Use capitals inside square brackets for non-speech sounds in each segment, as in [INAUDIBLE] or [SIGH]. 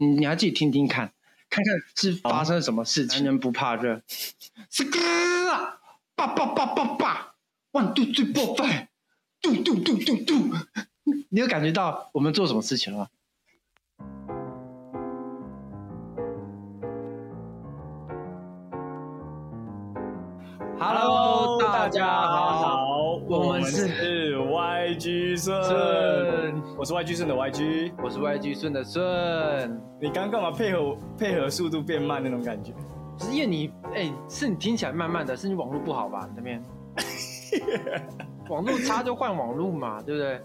你你要自己听听看，看看是发生了什么事情。男人不怕热，[LAUGHS] 是哥啊，爸爸爸爸爸，one two three four five，嘟嘟嘟嘟嘟，[LAUGHS] 你有感觉到我们做什么事情了吗？Hello，大家好，我们是 YG 顺，顺，我是 YG 顺的 YG。我是 YG 顺的顺，你刚刚干嘛配合配合速度变慢那种感觉？不是因为你，哎、是你听起来慢慢的，是你网络不好吧？你那边 [LAUGHS] 网络差就换网络嘛，对不对？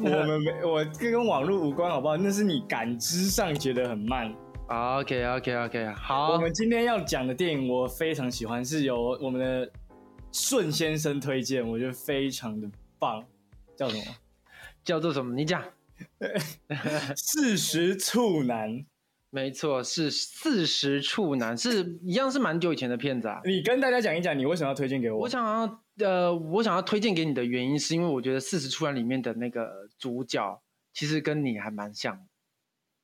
我们没，我这跟网络无关，好不好？那是你感知上觉得很慢。OK OK OK，好，我们今天要讲的电影，我非常喜欢，是由我们的顺先生推荐，我觉得非常的棒。叫什么？叫做什么？你讲。[LAUGHS] 四十处男。没错，是四十处男，是一样是蛮久以前的片子啊。你跟大家讲一讲，你为什么要推荐给我？我想要呃，我想要推荐给你的原因，是因为我觉得四十处男里面的那个主角，其实跟你还蛮像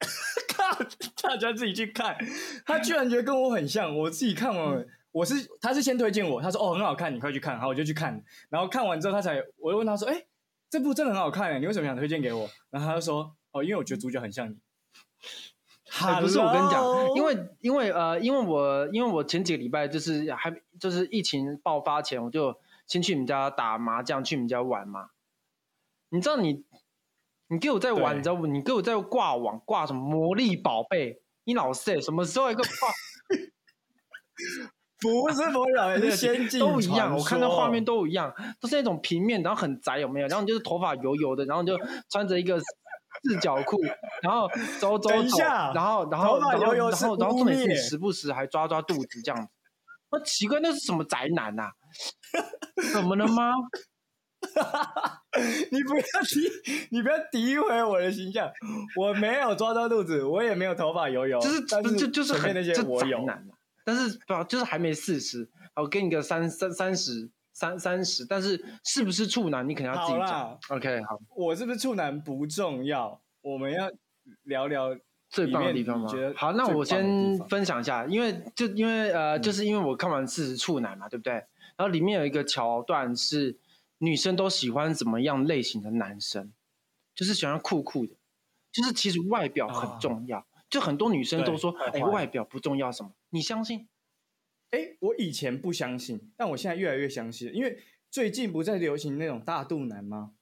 [LAUGHS] 大家自己去看。他居然觉得跟我很像，我自己看完，我是他是先推荐我，他说哦很好看，你快去看，好我就去看。然后看完之后，他才我又问他说，哎、这部真的很好看，你为什么想推荐给我？然后他就说，哦，因为我觉得主角很像你。[LAUGHS] 哎不是我跟你讲，因为因为呃，因为我因为我前几个礼拜就是还就是疫情爆发前，我就先去你们家打麻将，去你们家玩嘛。你知道你你给我在玩，你知道不？你给我在挂网挂什么魔力宝贝？你老师什么时候一个挂 [LAUGHS] 不是魔老是仙境都一样？我看到画面都一样，都是那种平面，然后很窄，有没有？然后你就是头发油油的，然后你就穿着一个四角裤，然后走走走，然后然后头发然后油油然后然后污重点是你时不时还抓抓肚子这样子。那奇怪，那是什么宅男呐、[LAUGHS] 怎么了吗？[LAUGHS] 你不要诋，你不要诋毁我的形象。我没有抓到肚子，我也没有头发油油，就是但不是就就是那些很就我有宅。男啊，但是不就是还没四十，我给你个三三三十三三十，但是是不是处男你可能要自己好讲。OK，好，我是不是处男不重要，我们要聊聊最棒的地方吗？好，那我先分享一下，因为就因为呃，嗯就是因为我看完《四十处男》嘛，对不对？然后里面有一个桥段是女生都喜欢怎么样类型的男生，就是喜欢酷酷的，就是其实外表很重要。就很多女生都说，哎、外表不重要什么？你相信？哎，我以前不相信，但我现在越来越相信，因为最近不在流行那种大肚腩吗？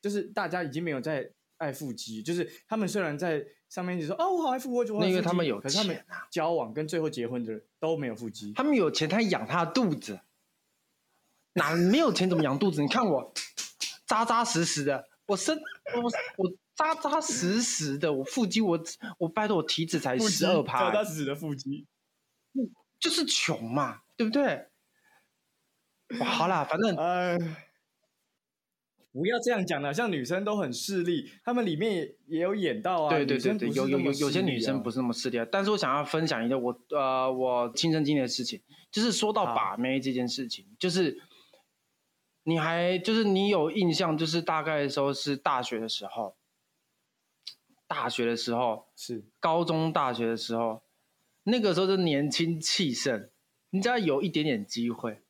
就是大家已经没有在爱腹肌，就是他们虽然在上面一直说哦我好爱腹肌，我那因为他们有可是他们交往跟最后结婚的人都没有腹肌。他们有钱，他养他的肚子，哪没有钱怎么养肚子？你看我扎扎实实的，我身我我扎扎实实的，我腹肌我我拜托我体脂才十二趴扎扎实实的腹肌。就是穷嘛，对不对？哇好啦，反正哎，不要这样讲了，像女生都很势利，她们里面也也有演到啊。对对对对，有有有有些女生不是那么势利啊，但是我想要分享一个我呃我亲身经历的事情，就是说到把妹这件事情，就是你还就是你有印象，就是大概的时候是大学的时候，大学的时候，是高中、大学的时候，那个时候就年轻气盛，你只要有一点点机会，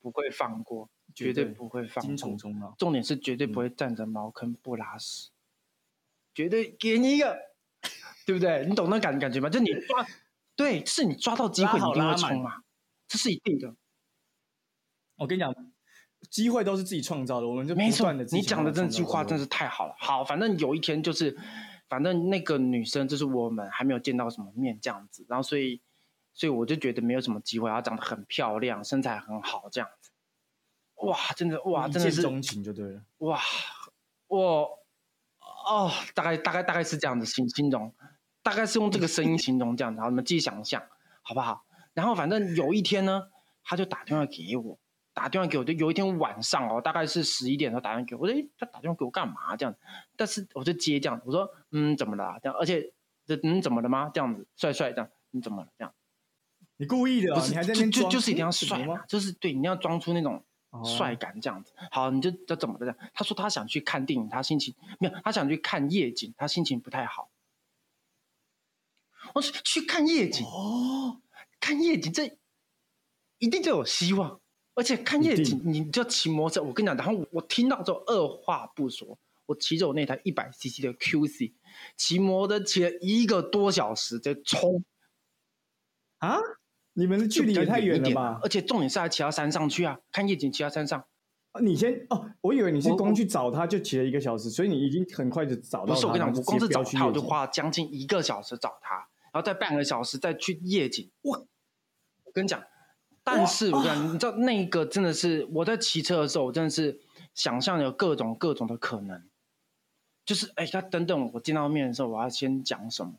不会放过，绝对不会放金过。虫虫啊！重点是绝对不会站着茅坑不拉屎，绝对给你一个，对不对？你懂那感感觉吗？就你抓，对，是你抓到机会，你一定会冲嘛，这是一定的。我跟你讲，机会都是自己创造的，我们就没错。你讲的这句话真是是太好了。好，反正有一天就是，反正那个女生就是我们还没有见到什么面这样子，然后所以，所以我就觉得没有什么机会。她长得很漂亮，身材很好这样子，哇，真的哇，真的是见钟情就对了。哇，我哦，大概大概大概是这样子形形容，大概是用这个声音形容这样子，好，你们自己想象好不好？然后反正有一天呢，他就打电话给我，打电话给我，就有一天晚上哦，大概是十一点的时候打电话给我，我说诶，他打电话给我干嘛？这样，但是我就接这样，我说嗯，怎么了啊、这样，而且这嗯怎么了吗？这样子，帅帅这样，你怎么了？这样，你故意的啊，不是你还在就就就是一定要帅嘛，？就是对，你要装出那种哦帅感这样子。好，你就就怎么了这样？他说他想去看电影，他心情没有，他想去看夜景，他心情不太好。我说去看夜景，哦，看夜景这一定就有希望。而且看夜景，你就骑摩托车。我跟你讲，然后我听到之后，二话不说，我骑着我那台一百 CC 的 QC，骑摩托车骑了一个多小时，在冲，啊，你们的距离也太远了吧？而且重点是还骑到山上去啊，看夜景骑到山上。啊你先哦，我以为你是光去找他就骑了一个小时，所以你已经很快就找到他。不是我跟你讲，我光是找他，我就花。花了将近一个小时找他，然后再半个小时再去夜景。哇！我跟你讲，但是我跟你讲，你知道那一个真的是我在骑车的时候，我真的是想象有各种各种的可能。就是哎，他等等我见到面的时候，我要先讲什么？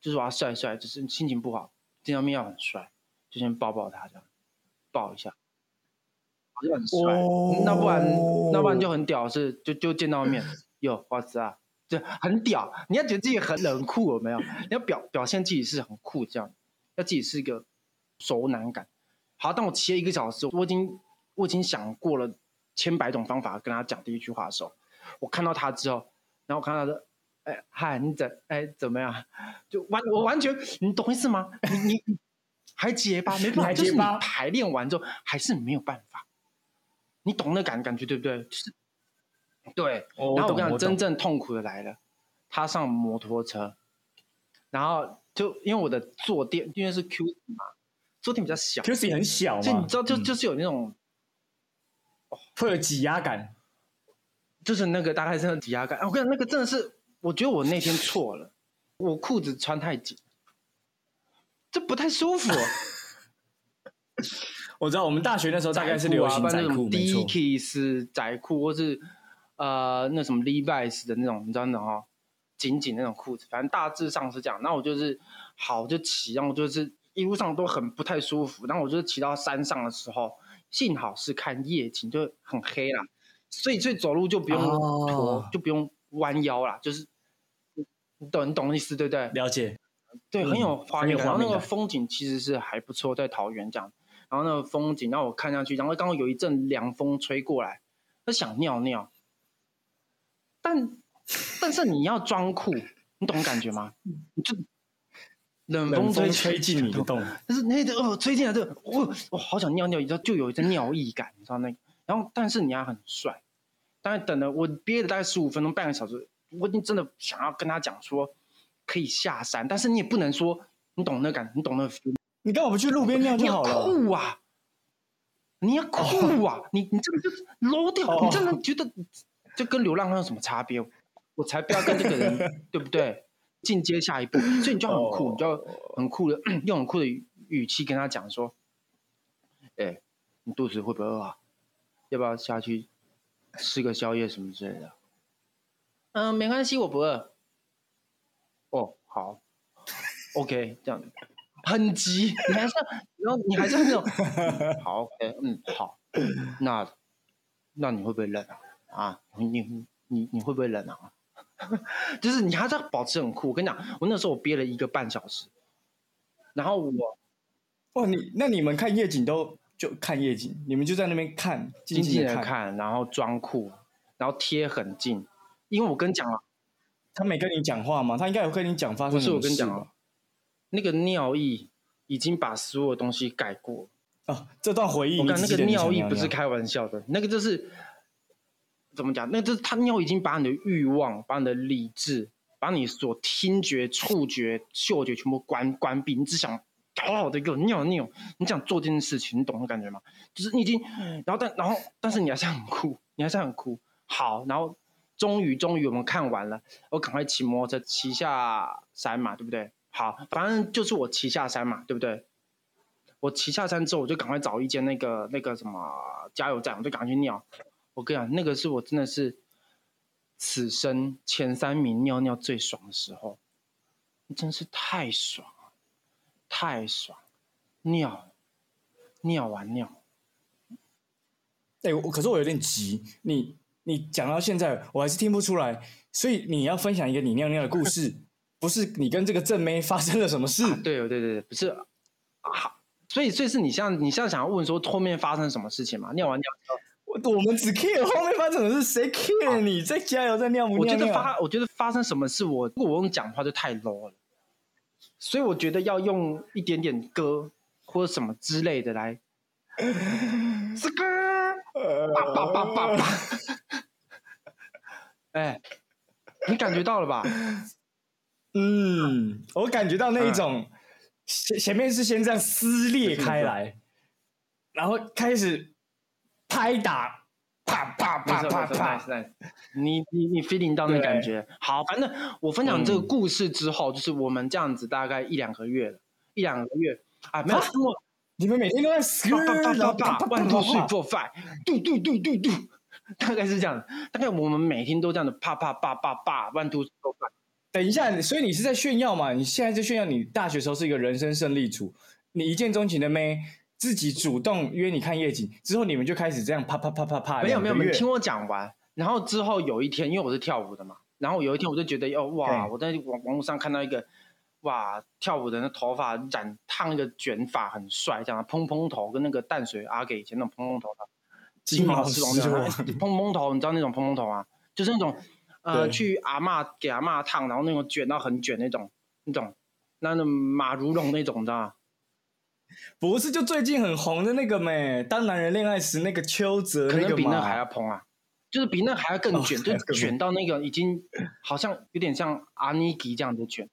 就是我要帅帅，就是心情不好，见到面要很帅，就先抱抱他这样，抱一下，好像很帅。哦那不然，那不然就很屌，是就就见到面，哟花子啊，就很屌。你要觉得自己很冷酷，有没有？你要表表现自己是很酷，这样，要自己是一个熟男感。好，当我骑了一个小时，我已经我已经想过了千百种方法跟他讲第一句话的时候，我看到他之后，然后我看到他的，哎嗨，你怎哎怎么样？就完我完全，你懂意思吗？你你你还结巴，没办法，就是你排练完之后还是没有办法。你懂那感感觉对不对？就是对。哦然后我跟你讲，真正痛苦的来了，他上摩托车，然后就因为我的坐垫因为是 Q 嘛，坐垫比较小，Q C 很小嘛，你知道就嗯就是有那种会有挤压感。就是那个大概是那个挤压感。啊我跟你讲，那个真的是，我觉得我那天错了，我裤子穿太紧，这不太舒服。[LAUGHS] 我知道我们大学那时候大概是流行那种没错。Dickies 窄裤，或是呃那什么 Levi's 的那种，你知道那种哦，紧紧那种裤子，反正大致上是这样。那我就是好就骑，然后我就是一路上都很不太舒服。然后我就是骑到山上的时候，幸好是看夜景，就很黑啦，所以所以走路就不用哦驼，就不用弯腰啦，就是你懂你懂意思对不对？了解，对，嗯很有画面感。然后那个风景其实是还不错，在桃园这样。然后那个风景让我看上去，然后刚刚有一阵凉风吹过来，我想尿尿，但 [LAUGHS] 但是你要装酷，你懂感觉吗？你就冷冷风吹吹进你的洞，[LAUGHS] 但是那个哦吹进来这个，我我好想尿尿，你知道就有一阵尿意感，你知道那个。然后但是你还很帅，但是等了我憋了大概十五分钟半个小时，我已经真的想要跟他讲说可以下山，但是你也不能说你懂那感，你懂那。你干嘛不去路边尿就好了？酷啊！你要酷啊！你你这个就是 low 掉，哦你真的觉得这跟流浪汉有什么差别？我才不要跟这个人，[LAUGHS] 对不对？进阶下一步，所以你就很酷，哦你就很酷的 [CLEARS THROAT] 用很酷的语语气跟他讲说：“哎、你肚子会不会饿啊？要不要下去吃个宵夜什么之类的？”嗯，没关系，我不饿。哦，好，OK，这样很急，你还是然后你还是那种好，OK，嗯，好，那那你会不会冷啊？啊，你你你你会不会冷啊？[LAUGHS] 就是你还是要保持很酷。我跟你讲，我那时候我憋了一个半小时，然后我哦，你那你们看夜景都就看夜景，你们就在那边看，静静的看。看，然后装酷，然后贴很近，因为我跟你讲了，他没跟你讲话吗？他应该有跟你讲发生什么事我跟你讲那个尿意已经把所有东西盖过了。哦，这段回忆我看那个尿意不是开玩笑的，那个就是怎么讲？那就是他尿已经把你的欲望、把你的理智、把你所听觉、触觉、嗅觉全部关关闭，你只想好好的给我尿尿，你想做这件事情，你懂那感觉吗？就是你已经，然后但然后但是你还是很酷，你还是很酷。好，然后终于终于我们看完了，我赶快骑摩托车骑下山嘛，对不对？好，反正就是我骑下山嘛，对不对？我骑下山之后，我就赶快找一间那个那个什么加油站，我就赶快去尿。我跟你讲，那个是我真的是此生前三名尿尿最爽的时候，真是太爽了，太爽！尿，尿完尿，哎、我可是我有点急，你你讲到现在，我还是听不出来，所以你要分享一个你尿尿的故事，不是你跟这个正妹发生了什么事？啊对对对对，不是啊，所以所以是你现在你现在想要问说后面发生什么事情嘛？尿完尿之后，我我们只 care 后面发生什么事，谁 care 你？在加油在尿不我尿？我？觉得发我觉得发生什么事，我如果我用讲话就太 low 了，所以我觉得要用一点点歌或者什么之类的来，[LAUGHS] 这个叭叭叭叭叭，[LAUGHS] 哎，你感觉到了吧？嗯，我感觉到那一种前前面是先这样撕裂开来，然后开始拍打，啪啪啪啪啪，你你你 feeling 到那感觉。好，反正我分享这个故事之后，就是我们这样子大概一两个月了，一两个月啊，没有说你们每天都在撕啪啪啪啪，one two three four five，嘟嘟嘟嘟嘟，大概是这样，大概我们每天都这样的啪啪啪啪啪 two three four five。等一下，所以你是在炫耀嘛？你现在在炫耀你大学时候是一个人生胜利组，你一见钟情的妹自己主动约你看夜景，之后你们就开始这样啪啪啪啪啪。没有没有，你听我讲完。然后之后有一天，因为我是跳舞的嘛，然后有一天我就觉得，哦哇，我在网网络上看到一个，哇，跳舞的那头发染烫一个卷发很帅，这样蓬蓬头跟那个淡水阿给以前那种蓬蓬头的金毛狮王，蓬蓬头，你知道那种蓬蓬头啊？就是那种。呃，去阿妈给阿妈烫，然后那种卷到很卷那种，那种，那种马如龙那种，你知道吗？不是，就最近很红的那个咩？当男人恋爱时那个邱泽，可能比那还要蓬啊，就是比那还要更卷，[LAUGHS] 就卷到那个已经好像有点像阿尼基这样的卷。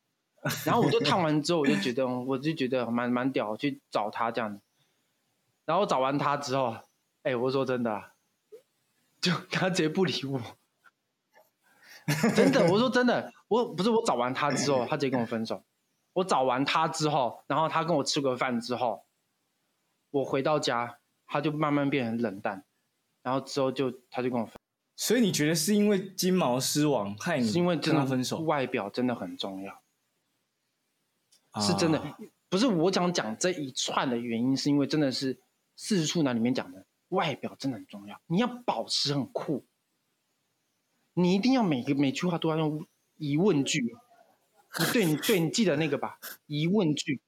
然后我就烫完之后，我就觉得，我就觉得蛮蛮屌，去找他这样子。然后找完他之后，哎，我说真的，就他直接不理我。[LAUGHS] 真的，我说真的，我不是我找完他之后，他直接跟我分手。我找完他之后，然后他跟我吃个饭之后，我回到家，他就慢慢变成冷淡，然后之后就他就跟我分。所以你觉得是因为金毛狮王害你？是因为真的分手？外表真的很重要，是真的，不是我想讲这一串的原因，是因为真的是四十处男里面讲的，外表真的很重要，你要保持很酷。你一定要每个每句话都要用疑问句，对你对你记得那个吧？疑问句，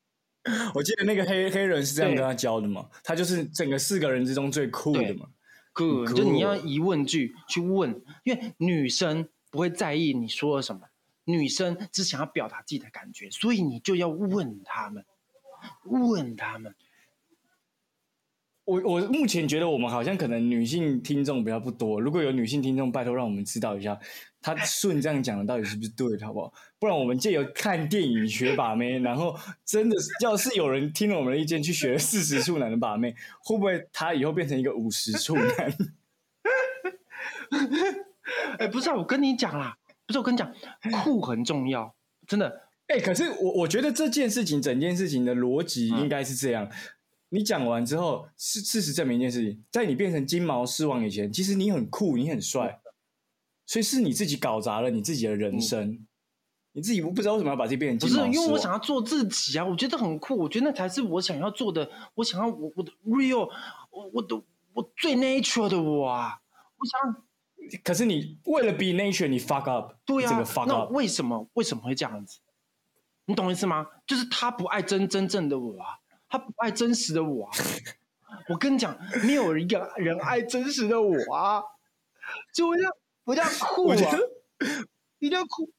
我记得那个黑黑人是这样跟他教的嘛？他就是整个四个人之中最酷的嘛。酷，就你要疑问句去问，因为女生不会在意你说了什么，女生只想要表达自己的感觉，所以你就要问他们，问他们。我我目前觉得我们好像可能女性听众比较不多，如果有女性听众，拜托让我们知道一下，他顺这样讲的到底是不是对的，好不好？不然我们借由看电影学把妹，然后真的要是有人听了我们的意见去学四十处男的把妹，会不会他以后变成一个五十处男？[LAUGHS] 哎，不是啊，我跟你讲啦，不是我跟你讲，酷很重要，真的。哎，可是我我觉得这件事情，整件事情的逻辑应该是这样。你讲完之后，事事实证明一件事情，在你变成金毛狮王以前，其实你很酷，你很帅，所以是你自己搞砸了你自己的人生，你自己不知道为什么要把自己变成金毛不是因为我想要做自己啊，我觉得很酷，我觉得那才是我想要做的，我想要我我的 real，我我的我最 nature 的我啊，我想。可是你为了 be nature，你 fuck up，对呀，那为什么为什么会这样子？你懂意思吗？就是他不爱真真正的我啊。他不爱真实的我，我跟你讲，没有一个人爱真实的我啊！就 [LAUGHS] 我这样，我这样酷啊！一定要酷！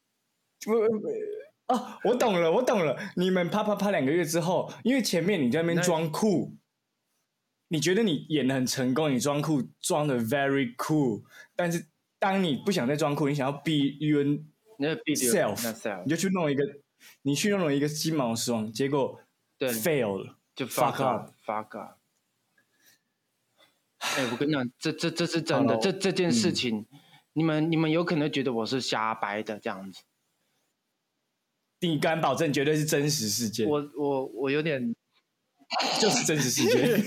我啊，我懂了，我懂了。你们啪啪啪两个月之后，因为前面你在那边装酷，你觉得你演的很成功，你装酷装的 very cool，但是当你不想再装酷，你想要 be your self，你就去弄一个，你去弄了一个鸡毛霜，结果 fail 了。就 fuck up，fuck up。哎，我跟你讲，这这这是真的，这这件事情，你们你们有可能觉得我是瞎掰的这样子。你敢保证绝对是真实事件？我我我有点，[LAUGHS] 就是真实事件。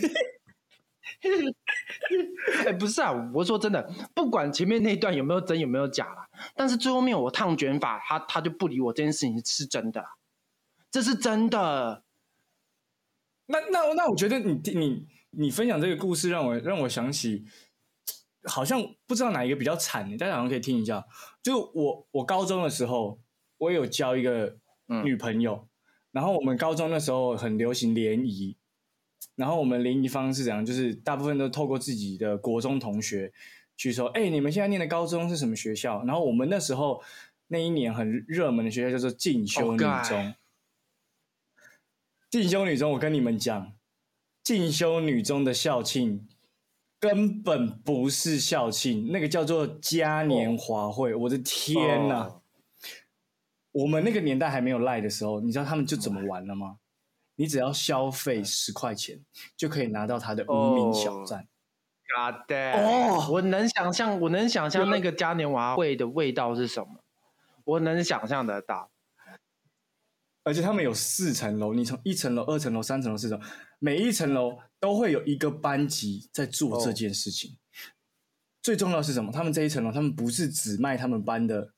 哎，不是啊，我说真的，不管前面那段有没有真有没有假啦，但是最后面我烫卷发，他他就不理我这件事情是真的，这是真的。那那那，我觉得你你你分享这个故事，让我让我想起，好像不知道哪一个比较惨，大家好像可以听一下。就我我高中的时候，我有交一个女朋友，然后我们高中那时候很流行联谊，然后我们联谊方式怎样，就是大部分都透过自己的国中同学去说，哎，你们现在念的高中是什么学校？然后我们那时候那一年很热门的学校叫做进修女中。进修女中，我跟你们讲，进修女中的校庆根本不是校庆，那个叫做嘉年华会。我的天哪！哦我们那个年代还没有赖的时候，你知道他们就怎么玩了吗？你只要消费十块钱，就可以拿到他的无名小站。God damn！哦我能想象，我能想象那个嘉年华会的味道是什么，我能想象得到。而且他们有四层楼，你从一层楼、二层楼、三层楼、四层楼，每一层楼都会有一个班级在做这件事情。最重要的是什么？他们这一层楼，他们不是只卖他们班的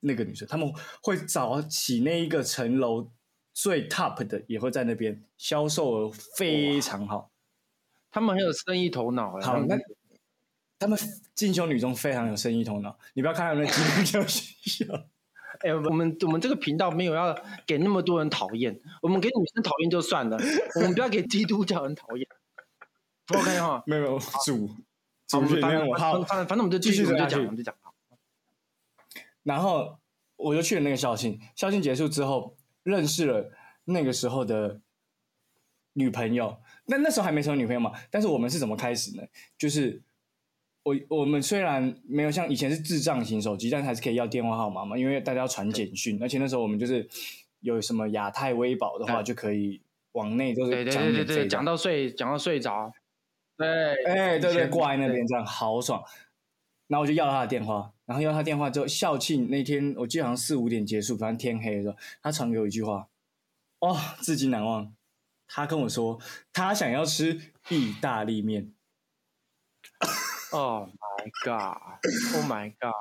那个女生，他们会找起那一个层楼最 top 的，也会在那边销售额非常好。他们很有生意头脑欸。好，那他们进修女中非常有生意头脑，你不要看他们的进修学校。哎、我们我们这个频道没有要给那么多人讨厌，我们给女生讨厌就算了，我们不要给基督教人讨厌。OK 哈，没有没有主主们反正学院我好反正反正我们就继续，我们就讲，我们就讲。然后我就去了那个校庆，校庆结束之后，认识了那个时候的女朋友。那那时候还没成为女朋友嘛，但是我们是怎么开始呢？就是我我们虽然没有像以前是智障型手机，但是还是可以要电话号码嘛，因为大家要传简讯，而且那时候我们就是有什么亚太微保的话，就可以往内就是讲对对对对，讲。到睡讲到睡着，对，哎，对对，挂在那边这样好爽。然后我就要了他的电话，然后要他电话之后，校庆那天我记得好像四五点结束，反正天黑的时候，他传给我一句话，哦，至今难忘。他跟我说，他想要吃意大利面。Oh my god！Oh my god！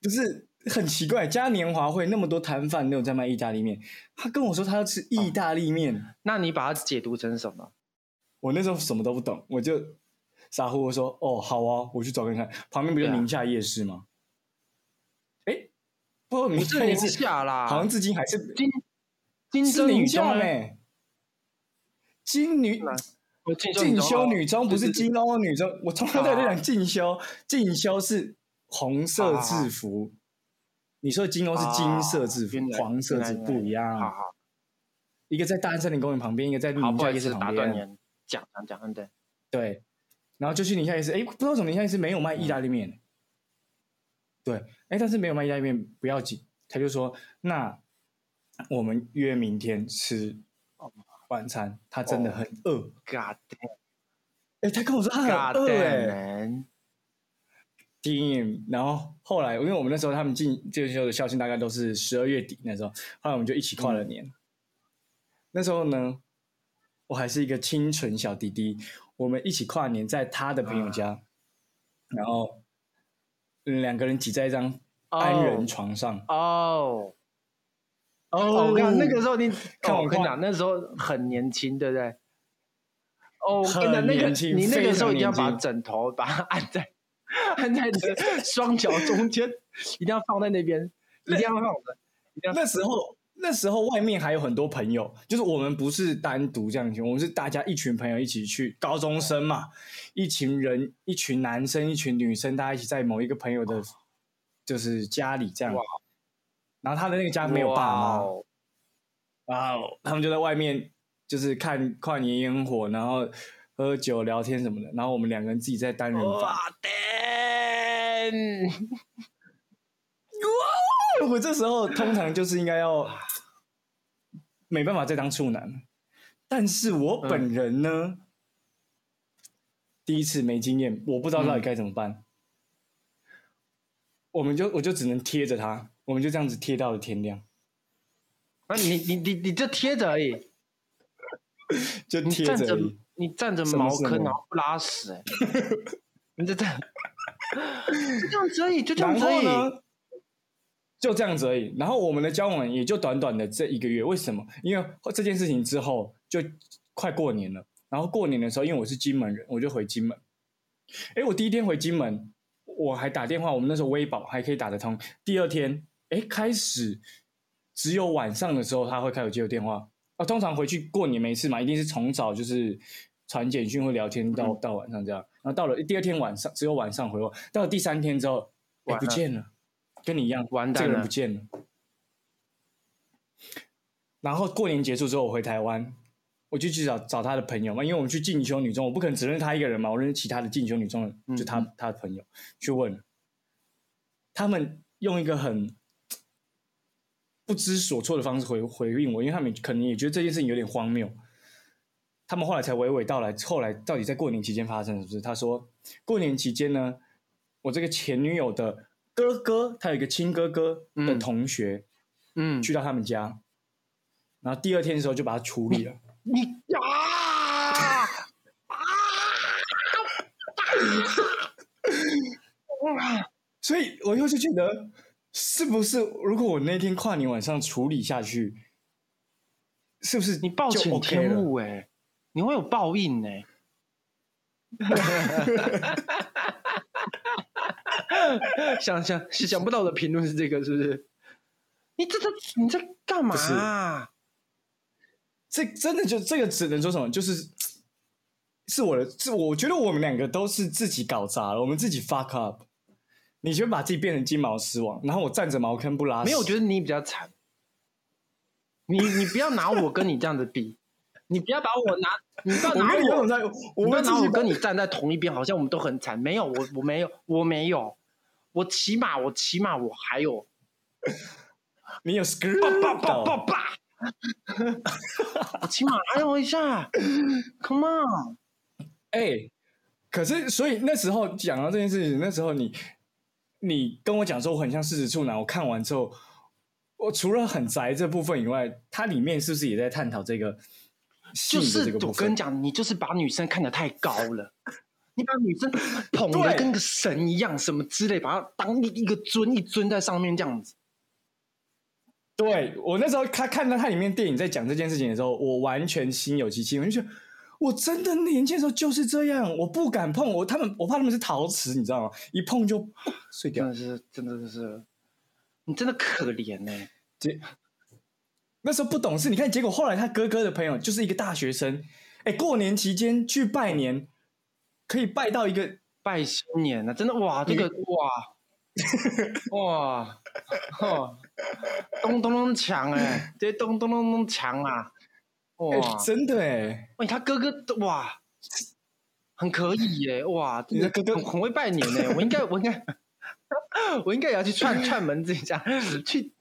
不是很奇怪，嘉年华会那么多摊贩都有在卖意大利面，他跟我说他要吃意大利面，那你把它解读成什么？我那时候什么都不懂，我就傻乎乎说：“哦，好啊，我去找看看。”旁边不就宁夏夜市吗？哎、不过宁不是宁夏夜市好像至今还是金金针女中呢？夏呢。金女进进修女中不是金欧女中，我从头到尾在讲进修，进修是红色制服。你说的金欧是金色制服黄色制服不一样。好好一个在大安森林公园旁边，一个在好，宁夏夜市旁边。你，讲讲讲，嗯对，对，然后就去宁夏夜市，哎，不知道为什么宁夏夜市没有卖意大利面。对，哎，但是没有卖意大利面不要紧，他就说那我们约明天吃晚餐。他真的很饿，God damn，哎，他跟我说他很饿，damn 哎 man，，damn。然后后来，因为我们那时候他们进进修的校庆大概都是十二月底那时候，后来我们就一起跨了年。那时候呢，我还是一个清纯小弟弟，我们一起跨年在他的朋友家，然后嗯两个人挤在一张单人床上。哦。哦哦，我跟你讲，那个时候你，看我画哦我跟你讲，那时候很年轻，对不对？哦，我跟你讲，很那个年轻你那个时候一定要把枕头把它按在 [LAUGHS] 按在你的双脚中间，[LAUGHS] 一定要放在那边，一定要放着。那时候，那时候外面还有很多朋友，就是我们不是单独这样去，我们是大家一群朋友一起去，高中生嘛，一群人，一群男生，一群女生，大家一起在某一个朋友的，就是家里这样哇。然后他的那个家没有爸妈，哇哦他们就在外面就是看跨年烟火，然后喝酒聊天什么的，然后我们两个人自己在单人房。哇！我这时候通常就是应该要没办法再当处男，但是我本人呢，第一次没经验，我不知道到底该怎么办。我们就我就只能贴着他，我们就这样子贴到了天亮，那你你你你就贴着而已，[LAUGHS] 就贴着。你站着茅坑，然后不拉屎，哎，你就这样，就这样子而已，就这样而已。就这样子而已。然后我们的交往也就短短的这一个月，为什么？因为这件事情之后就快过年了。然后过年的时候，因为我是金门人，我就回金门。哎，我第一天回金门，我还打电话，我们那时候微保还可以打得通。第二天，哎，开始只有晚上的时候他会开始接我电话。啊，通常回去过年没事嘛，一定是从早就是传简讯或聊天到、嗯到晚上这样。然后到了第二天晚上，只有晚上回我。到了第三天之后，哎，不见了，跟你一样，完蛋了这个人不见了。然后过年结束之后，我回台湾，我就去找找他的朋友嘛，因为我们去进修女中，我不可能只认识他一个人嘛，我认识其他的进修女中就他他的朋友去问，他们用一个很不知所措的方式回回应我，因为他们可能也觉得这件事情有点荒谬。他们后来才娓娓道来，后来到底在过年期间发生的是不是？他说，过年期间呢，我这个前女友的哥哥，他有一个亲哥哥的嗯同学，嗯，去到他们家，然后第二天的时候就把他处理了。[LAUGHS] 你啊啊！[LAUGHS] 所以我又是觉得，是不是如果我那天跨年晚上处理下去，是不是就你暴殄？天物哎、你会有报应 [LAUGHS] 哎、想想想不到我的评论是这个，是不是？你这这你在干嘛？这真的就这个只能说什么，就是是我的，是我觉得我们两个都是自己搞砸了，我们自己 fuck up。你就把自己变成金毛狮王，然后我站着茅坑不拉屎。没有，我觉得你比较惨。你你不要拿我跟你这样子比，你不要把我拿，你不要我拿我跟你我你不要们自己把拿我跟你站在同一边，好像我们都很惨。没有，我我没有，我没有，我起码我起码我还有 [LAUGHS] 你有 screw 爸爸爸爸，我起码还有一下，Come on，哎、可是所以那时候讲到这件事情，那时候你你跟我讲说我很像狮子处男，我看完之后，我除了很宅这部分以外，它里面是不是也在探讨这个就是？我跟你讲，你就是把女生看得太高了，你把女生 [LAUGHS] 捧对得跟个神一样，什么之类，把她当一一个尊一尊在上面这样子。对我那时候他看到它里面电影在讲这件事情的时候，我完全心有戚戚，我就觉得我真的年轻的时候就是这样，我不敢碰我他们，我怕他们是陶瓷，你知道吗？一碰就碎掉。真的是，真的是，你真的可怜呢、结那时候不懂事，你看，结果后来他哥哥的朋友就是一个大学生，哎，过年期间去拜年，可以拜到一个拜新年啊，真的哇，这个哇 [LAUGHS] 哇哦，咚咚咚锵哎，这咚咚咚咚锵啊，哎、哇，真的哎，喂，他哥哥哇，很可以耶，哇，你的哥哥很很会拜年呢，我应该我应该 [LAUGHS] 我应该也要去串 [LAUGHS] 串门子一下，去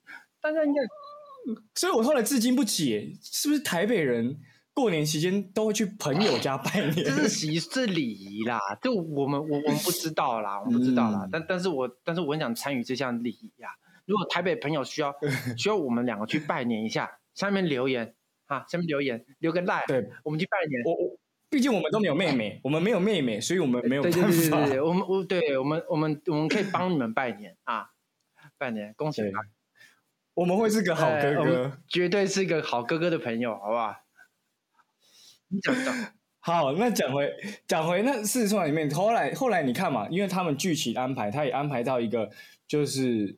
大家应该 [LAUGHS] 所以我后来至今不解，是不是台北人过年期间都会去朋友家拜年？这是习这礼仪啦，就我们我我们不知道啦，我们不知道啦，嗯但但是我但是我很想参与这项礼仪呀。如果台北朋友需要需要我们两个去拜年一下，下面留言啊，下面留言留个 like，对我们去拜年。我我，毕竟我们都没有妹妹，我们没有妹妹，所以我们没有对办法。对对对对，我们我对我们我们我们可以帮你们拜年啊，拜年，恭喜我们会是个好哥哥们。绝对是个好哥哥的朋友，好不好？你讲讲，[LAUGHS] 好，那讲回讲回那四川里面，后来后来你看嘛，因为他们剧情安排，他也安排到一个，就是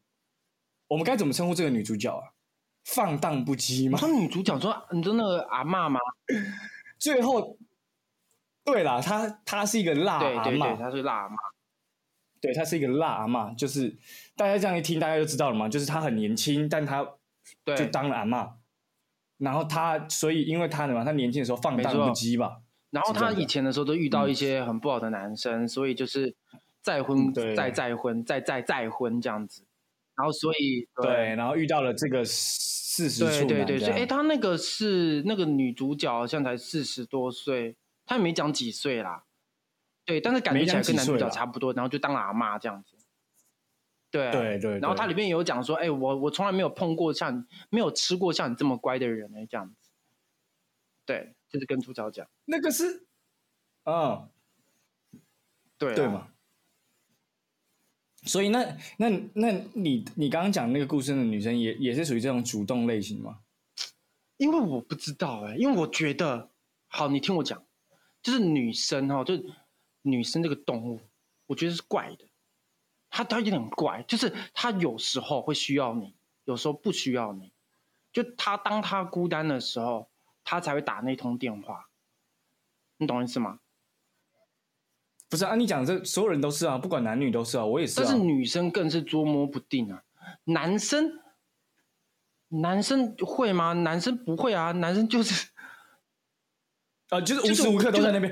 我们该怎么称呼这个女主角啊？放荡不羁吗？你说女主角说你说那个阿嬷吗？最后，对啦，她她是一个辣阿对她是辣阿嬷。对，她是一个辣阿嬷，就是大家这样一听，大家就知道了嘛，就是她很年轻，但她对，就当了阿嬷，然后她所以因为她的嘛，她年轻的时候放荡不羁吧，然后是这样的他以前的时候都遇到一些很不好的男生，所以就是再婚、再再婚、再再再婚这样子。然后所以对，然后遇到了这个四十处对对对，所以哎，他那个是那个女主角好像才四十多岁，她也没讲几岁啦。对，但是感觉起来跟男主角差不多，然后就当了阿妈这样子。对啊对对，然后它对里面有讲说，哎，我我从来没有碰过像，没有吃过像你这么乖的人哎，这样子。对，就是跟主角讲，那个是，嗯，对啊对嘛？所以那那那你你刚刚讲那个故事的女生也也是属于这种主动类型吗？因为我不知道哎、因为我觉得，好，你听我讲，就是女生哈、就女生这个动物，我觉得是怪的，她她有点怪，就是她有时候会需要你，有时候不需要你，就她当她孤单的时候，她才会打那通电话，你懂我意思吗？不是啊，你讲这所有人都是啊，不管男女都是啊，我也是啊。但是女生更是捉摸不定啊，男生男生会吗？男生不会啊，男生就是啊，就是无就是时无刻都在那边。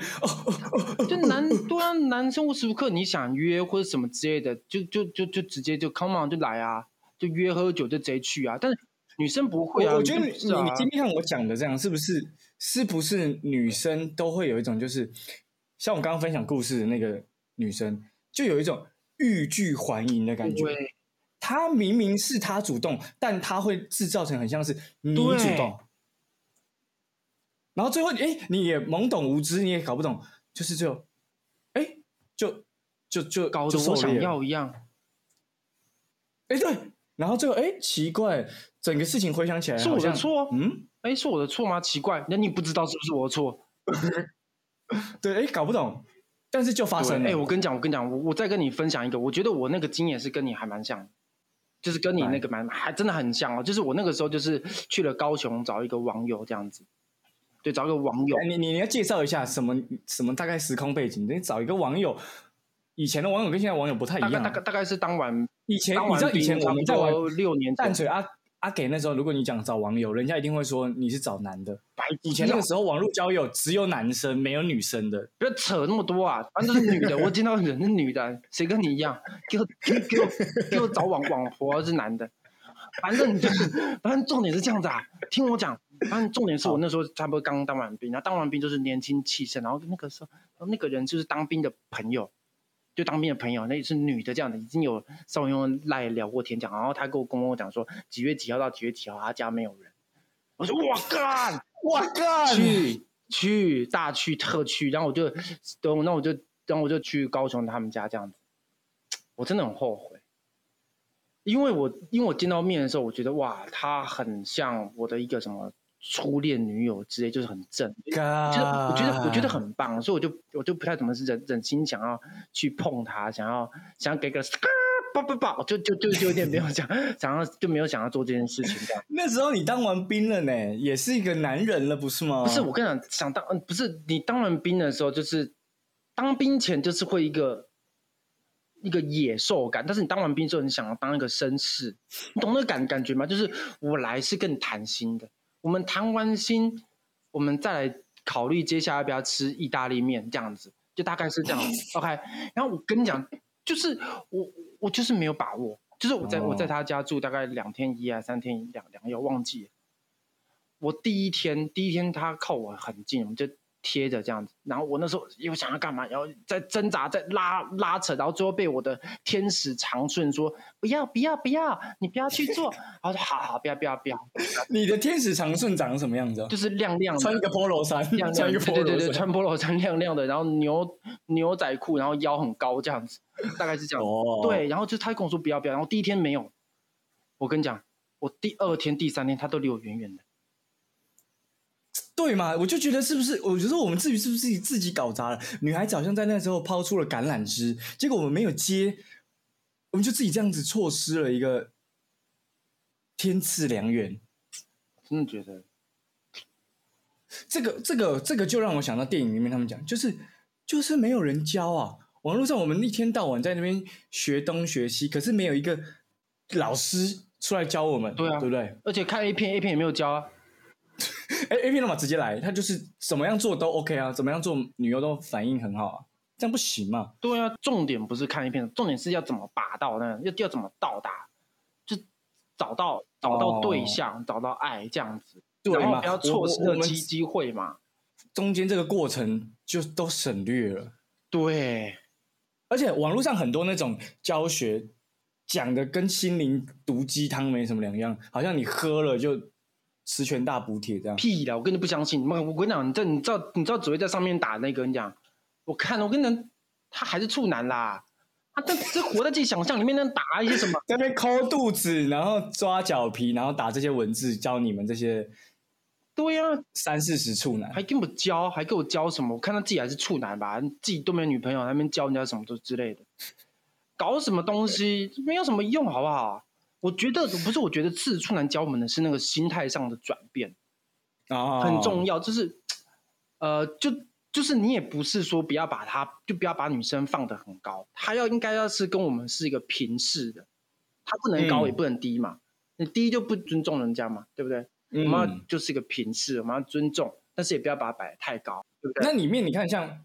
就男对啊，男生无时无刻你想约或者什么之类的，就就就就直接就 come on 就来啊，就约喝酒就直接去啊。但是女生不会啊，我我觉得你你你听听看我讲的这样，是不是是不是女生都会有一种就是像我刚刚分享故事的那个女生，就有一种欲拒还迎的感觉。她明明是她主动，但她会制造成很像是你主对动，然后最后哎你也懵懂无知，你也搞不懂，就是最后哎就就就搞得我想要一样。哎对，然后最后哎奇怪，整个事情回想起来是我的错嗯。哎，是我的错吗？奇怪，那你不知道是不是我的错？[LAUGHS] [LAUGHS] 对，哎，搞不懂，但是就发生了。哎，我跟你讲，我跟你讲，我我再跟你分享一个，我觉得我那个经验是跟你还蛮像的，就是跟你那个蛮还真的很像哦。就是我那个时候就是去了高雄找一个网友这样子，对，找一个网友哎，你你你要介绍一下什么什么大概时空背景？你找一个网友，以前的网友跟现在网友不太一样啊。大概大概大概是当晚以前你知道以前兵我们在玩六年前淡水阿阿给那时候，如果你讲找网友，人家一定会说你是找男的。白以前那个时候网络交友只有男生没有女生的，不要扯那么多啊，反正都是女的，我见到人是女的，谁跟你一样？给我给我给我给我找网网婆是男的，反正就是反正重点是这样子啊，听我讲，反正重点是我那时候差不多刚当完兵，然后当完兵就是年轻气盛，然后那个时候那个人就是当兵的朋友。就当兵的朋友，那也是女的，这样的已经有稍微用赖聊过天讲，然后他跟我跟我讲说几月几号到几月几号他家没有人，我说我干，我干！去。去大去特去，然后我就等，那我就然后我就去高雄他们家这样子，我真的很后悔，因为我因为我见到面的时候，我觉得哇，他很像我的一个什么初恋女友之类，就是很正，就是我觉得我觉得很棒，所以我就我就不太怎么是忍忍心想要去碰他，想要想要给个不不不，就就就就有点没有想想要就没有想要做这件事情这样。[LAUGHS] 那时候你当完兵了呢，也是一个男人了，不是吗？不是，我跟你讲，想当嗯，不是你当完兵的时候，就是当兵前就是会一个一个野兽感，但是你当完兵之后，你想要当一个绅士，你懂那个感感觉吗？就是我来是跟你谈心的，我们谈完心，我们再来考虑接下来要不要吃意大利面，这样子，就大概是这样子。[LAUGHS] OK，然后我跟你讲，就是我我就是没有把握，就是我在、哦我在他家住大概两天一夜，三天两两夜，我忘记了。我第一天，第一天他靠我很近，我们就贴着这样子。然后我那时候又想要干嘛，然后在挣扎，在拉拉扯，然后最后被我的天使长顺说不要不要不要，你不要去做。[LAUGHS] 然后说好好不要不要不要，[LAUGHS] 你的天使长顺长什么样子啊？就是亮亮的，穿一个 polo 衫，亮亮的，穿一个对对对。穿 polo 衫亮亮的，然后牛牛仔裤，然后腰很高这样子，大概是这样。哦，对，然后就他跟我说不要不要，然后第一天没有，我跟你讲，我第二天、第三天他都离我远远的。对嘛？我就觉得是不是？我觉得我们至于是不是自己自己搞砸了？女孩子好像在那时候抛出了橄榄枝，结果我们没有接，我们就自己这样子错失了一个天赐良缘。真的觉得，这个这个这个就让我想到电影里面他们讲，就是就是没有人教啊。网络上我们一天到晚在那边学东学西，可是没有一个老师出来教我们，对啊对不对？而且看 A 片，A 片也没有教啊。哎，A 片的嘛直接来，他就是怎么样做都 OK 啊，怎么样做女优都反应很好啊，这样不行嘛？对啊，重点不是看 A 片，重点是要怎么把到那，要要怎么到达，就找到找到对象，找到爱这样子，对嘛然后不要错失机机会嘛。中间这个过程就都省略了，对，而且网络上很多那种教学讲的跟心灵毒鸡汤没什么两样，好像你喝了就十全大补帖这样。屁的，我根本不相信。妈，我跟你讲，你这你知道你知道只会在上面打那个，你讲，我看我跟你讲，他还是处男啦，他这这活在自己想象里面，那打一些什么。[LAUGHS] 在那边抠肚子，然后抓脚皮，然后打这些文字，教你们这些对呀、三四十处男。还跟我教，还给我教什么？我看他自己还是处男吧，自己都没有女朋友，还在那边教人家什么都之类的，搞什么东西没有什么用，好不好？我觉得不是，我觉得次处男教我们的是那个心态上的转变啊很重要，就是呃，就就是你也不是说不要把他就不要把女生放得很高，她要应该要是跟我们是一个平视的，她不能高嗯也不能低嘛。你低就不尊重人家嘛，对不对？我们要嗯，就是一个平视，我们要尊重，但是也不要把它摆得太高，对不对？那里面你看像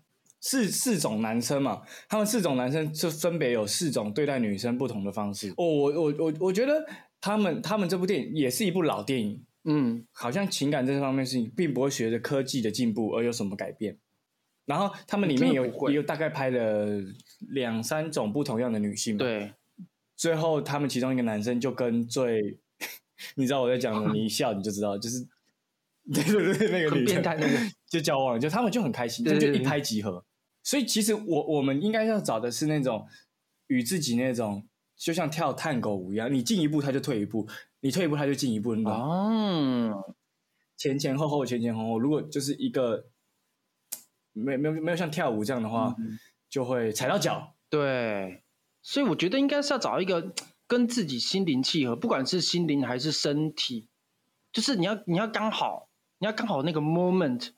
四四种男生嘛，他们四种男生就分别有四种对待女生不同的方式。哦，我我我我觉得他们他们这部电影也是一部老电影，嗯，好像情感这方面事情并不会随着科技的进步而有什么改变。然后他们里面有也有大概拍了两三种不同样的女性嘛，对，最后他们其中一个男生就跟最，[LAUGHS] 你知道我在讲什么，你一笑你就知道，就是对对对，那个女生就交往，就他们就很开心，就就一拍即合。所以其实我我们应该要找的是那种与自己那种，就像跳探狗舞一样，你进一步他就退一步，你退一步他就进一步那种，哦，前前后后前前后后。如果就是一个没没有没有像跳舞这样的话，嗯就会踩到脚。对，所以我觉得应该是要找一个跟自己心灵契合，不管是心灵还是身体，就是你要你要刚好，你要刚好那个 moment，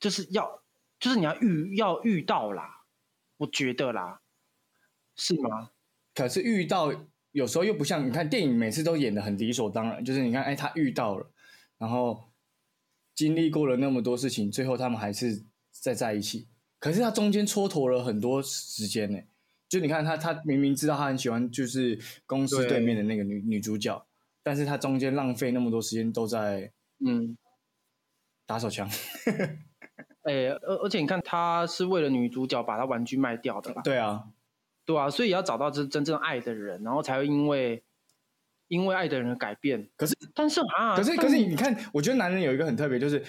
就是要就是你要遇要遇到啦，我觉得啦，是吗？可是遇到有时候又不像你看电影，每次都演的很理所当然，就是你看，哎，他遇到了，然后经历过了那么多事情，最后他们还是在在一起。可是他中间蹉跎了很多时间呢，就你看他，他明明知道他很喜欢就是公司对对面的那个女女主角，但是他中间浪费那么多时间都在嗯，打手枪。哎、而而且你看，他是为了女主角把他玩具卖掉的啦，对啊，对啊，所以也要找到真真正爱的人，然后才会因为因为爱的人而改变。可是但是啊，可是可是你看，我觉得男人有一个很特别，就是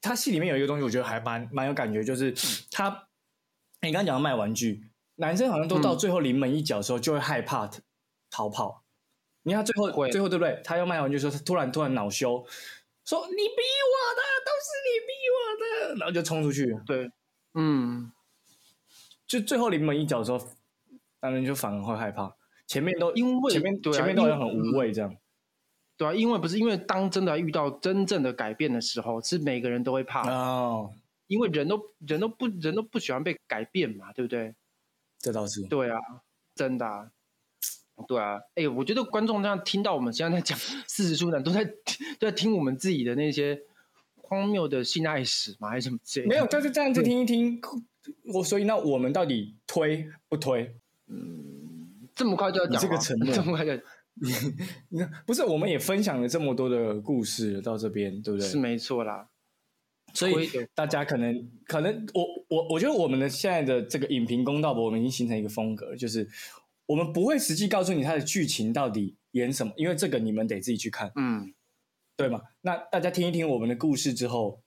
他戏里面有一个东西，我觉得还蛮蛮有感觉，就是他，你刚刚讲到卖玩具，男生好像都到嗯最后临门一脚的时候就会害怕逃跑。你看最后最后对不对？他要卖玩具的时候，他突然突然恼羞，说你逼我的，都是你逼我的，然后就冲出去。对，嗯，就最后临门一脚的时候，男人就反而会害怕，前面都因为前面、对啊前面都好像因很无畏这样。对啊，因为不是因为当真的遇到真正的改变的时候，是每个人都会怕，哦，因为人都人都不人都不喜欢被改变嘛，对不对？这倒是。对啊，真的、啊。对啊，哎、我觉得观众这样听到我们现在在讲 [LAUGHS] 四十出男，都在都在听我们自己的那些荒谬的性爱史嘛，还是什么之类的？没有，就是这样子听一听，我所以那我们到底推不推？嗯这么快就要讲这个承诺 [LAUGHS] 这么快就你看，不是，我们也分享了这么多的故事到这边，对不对？是没错啦。所以大家可能可能我我我觉得我们的现在的这个影评公道博，我们已经形成一个风格，就是我们不会实际告诉你它的剧情到底演什么，因为这个你们得自己去看，嗯，对吗？那大家听一听我们的故事之后，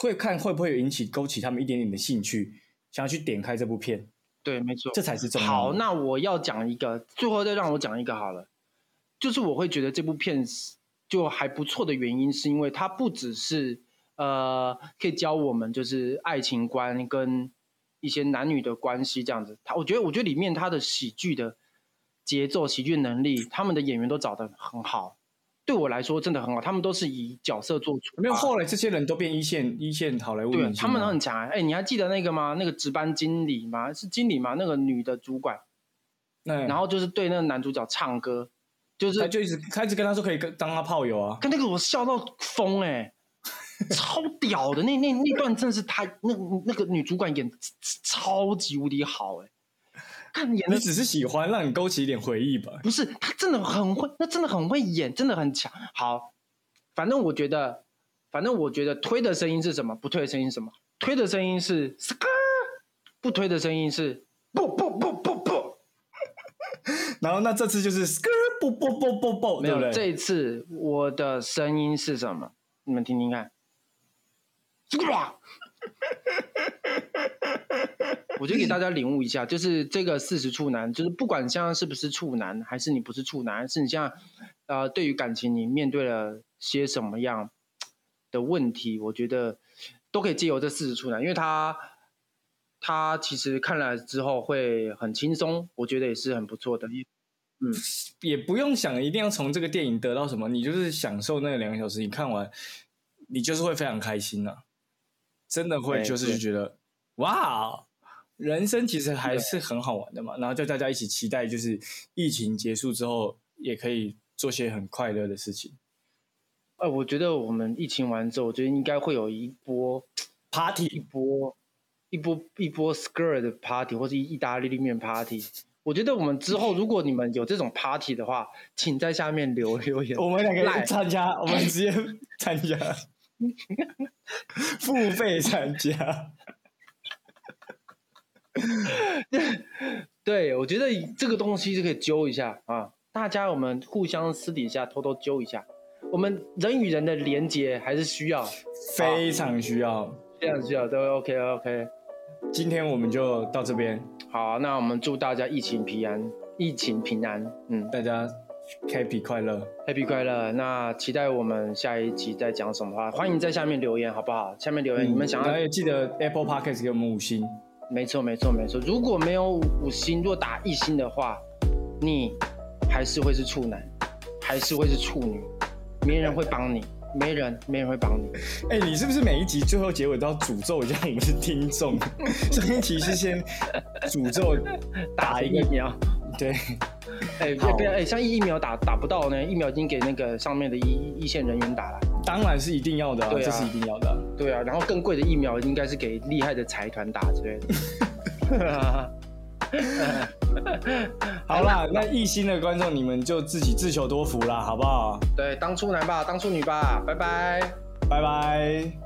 会看会不会引起勾起他们一点点的兴趣，想要去点开这部片，对，没错。这才是重要。好，那我要讲一个，最后再让我讲一个好了，就是我会觉得这部片是就还不错的原因，是因为它不只是呃可以教我们就是爱情观跟一些男女的关系这样子。他我觉得我觉得里面他的喜剧的节奏、喜剧能力，他们的演员都找得很好。对我来说真的很好，他们都是以角色做出。没有，后来这些人都变一线一线好莱坞对他们都很强啊！哎、你还记得那个吗？那个值班经理吗？是经理吗？那个女的主管，那然后就是对那个男主角唱歌，就是他就一直开始跟他说可以跟当他炮友啊，跟那个我笑到疯哎、超屌的那那那段真的是他那那个女主管演超级无敌好哎、看演的你只是喜欢让你勾起一点回忆吧。不是他真的很会，那真的很会演，真的很强。好，反正我觉得，反正我觉得推的声音是什么，不推的声音是什么？推的声音是 skr，不推的声音是不不不不不。[LAUGHS] 然后那这次就是 skr 啵啵啵啵啵，没有？这一次我的声音是什么？你们听听看。哇！[LAUGHS] 我就给大家领悟一下，就是这个四十处男，就是不管现在是不是处男，还是你不是处男，还是你现在呃对于感情你面对了些什么样的问题，我觉得都可以借由这四十处男，因为他他其实看了之后会很轻松，我觉得也是很不错的。嗯也不用想一定要从这个电影得到什么，你就是享受那两个小时，你看完，你就是会非常开心啊，真的会就是对觉得哇，人生其实还是很好玩的嘛。然后就大家一起期待，就是疫情结束之后，也可以做些很快乐的事情。呃，我觉得我们疫情完之后，我觉得应该会有一波 [TSK] Party 一波一波一波 skirt 的 party，或是意大利面 party。我觉得我们之后，如果你们有这种 party 的话，请在下面留留言。我们两个来参加，我们直接参加，[LAUGHS] 付费参加。[LAUGHS] 对，我觉得这个东西是可以揪一下啊，大家我们互相私底下偷偷揪一下，我们人与人的连接还是需要，非常需要。非常需要都 OK OK。今天我们就到这边，好，那我们祝大家疫情平安，疫情平安，嗯大家 happy 快乐。，Happy 快乐。那期待我们下一集再讲什么话，欢迎在下面留言好不好？下面留言、你们想要记得 Apple Podcast 给我们五星。没错，没错，没错。如果没有五星，如果打一星的话，你还是会是处男，还是会是处女，没人会帮你，没人，没人会帮你。[LAUGHS] 哎、你是不是每一集最后结尾都要诅咒一下我们的听众？[LAUGHS] 上一集是先诅咒打一个，疫苗，对，哎，好不要，哎，像疫苗打打不到呢，疫苗已经给那个上面的一一线人员打了。当然是一定要的、啊，对啊这是一定要的啊、对啊，然后更贵的疫苗应该是给厉害的财团打之类的。[LAUGHS] 好啦，那一心的观众你们就自己自求多福啦，好不好？对，当处男吧，当处女吧，拜拜拜拜。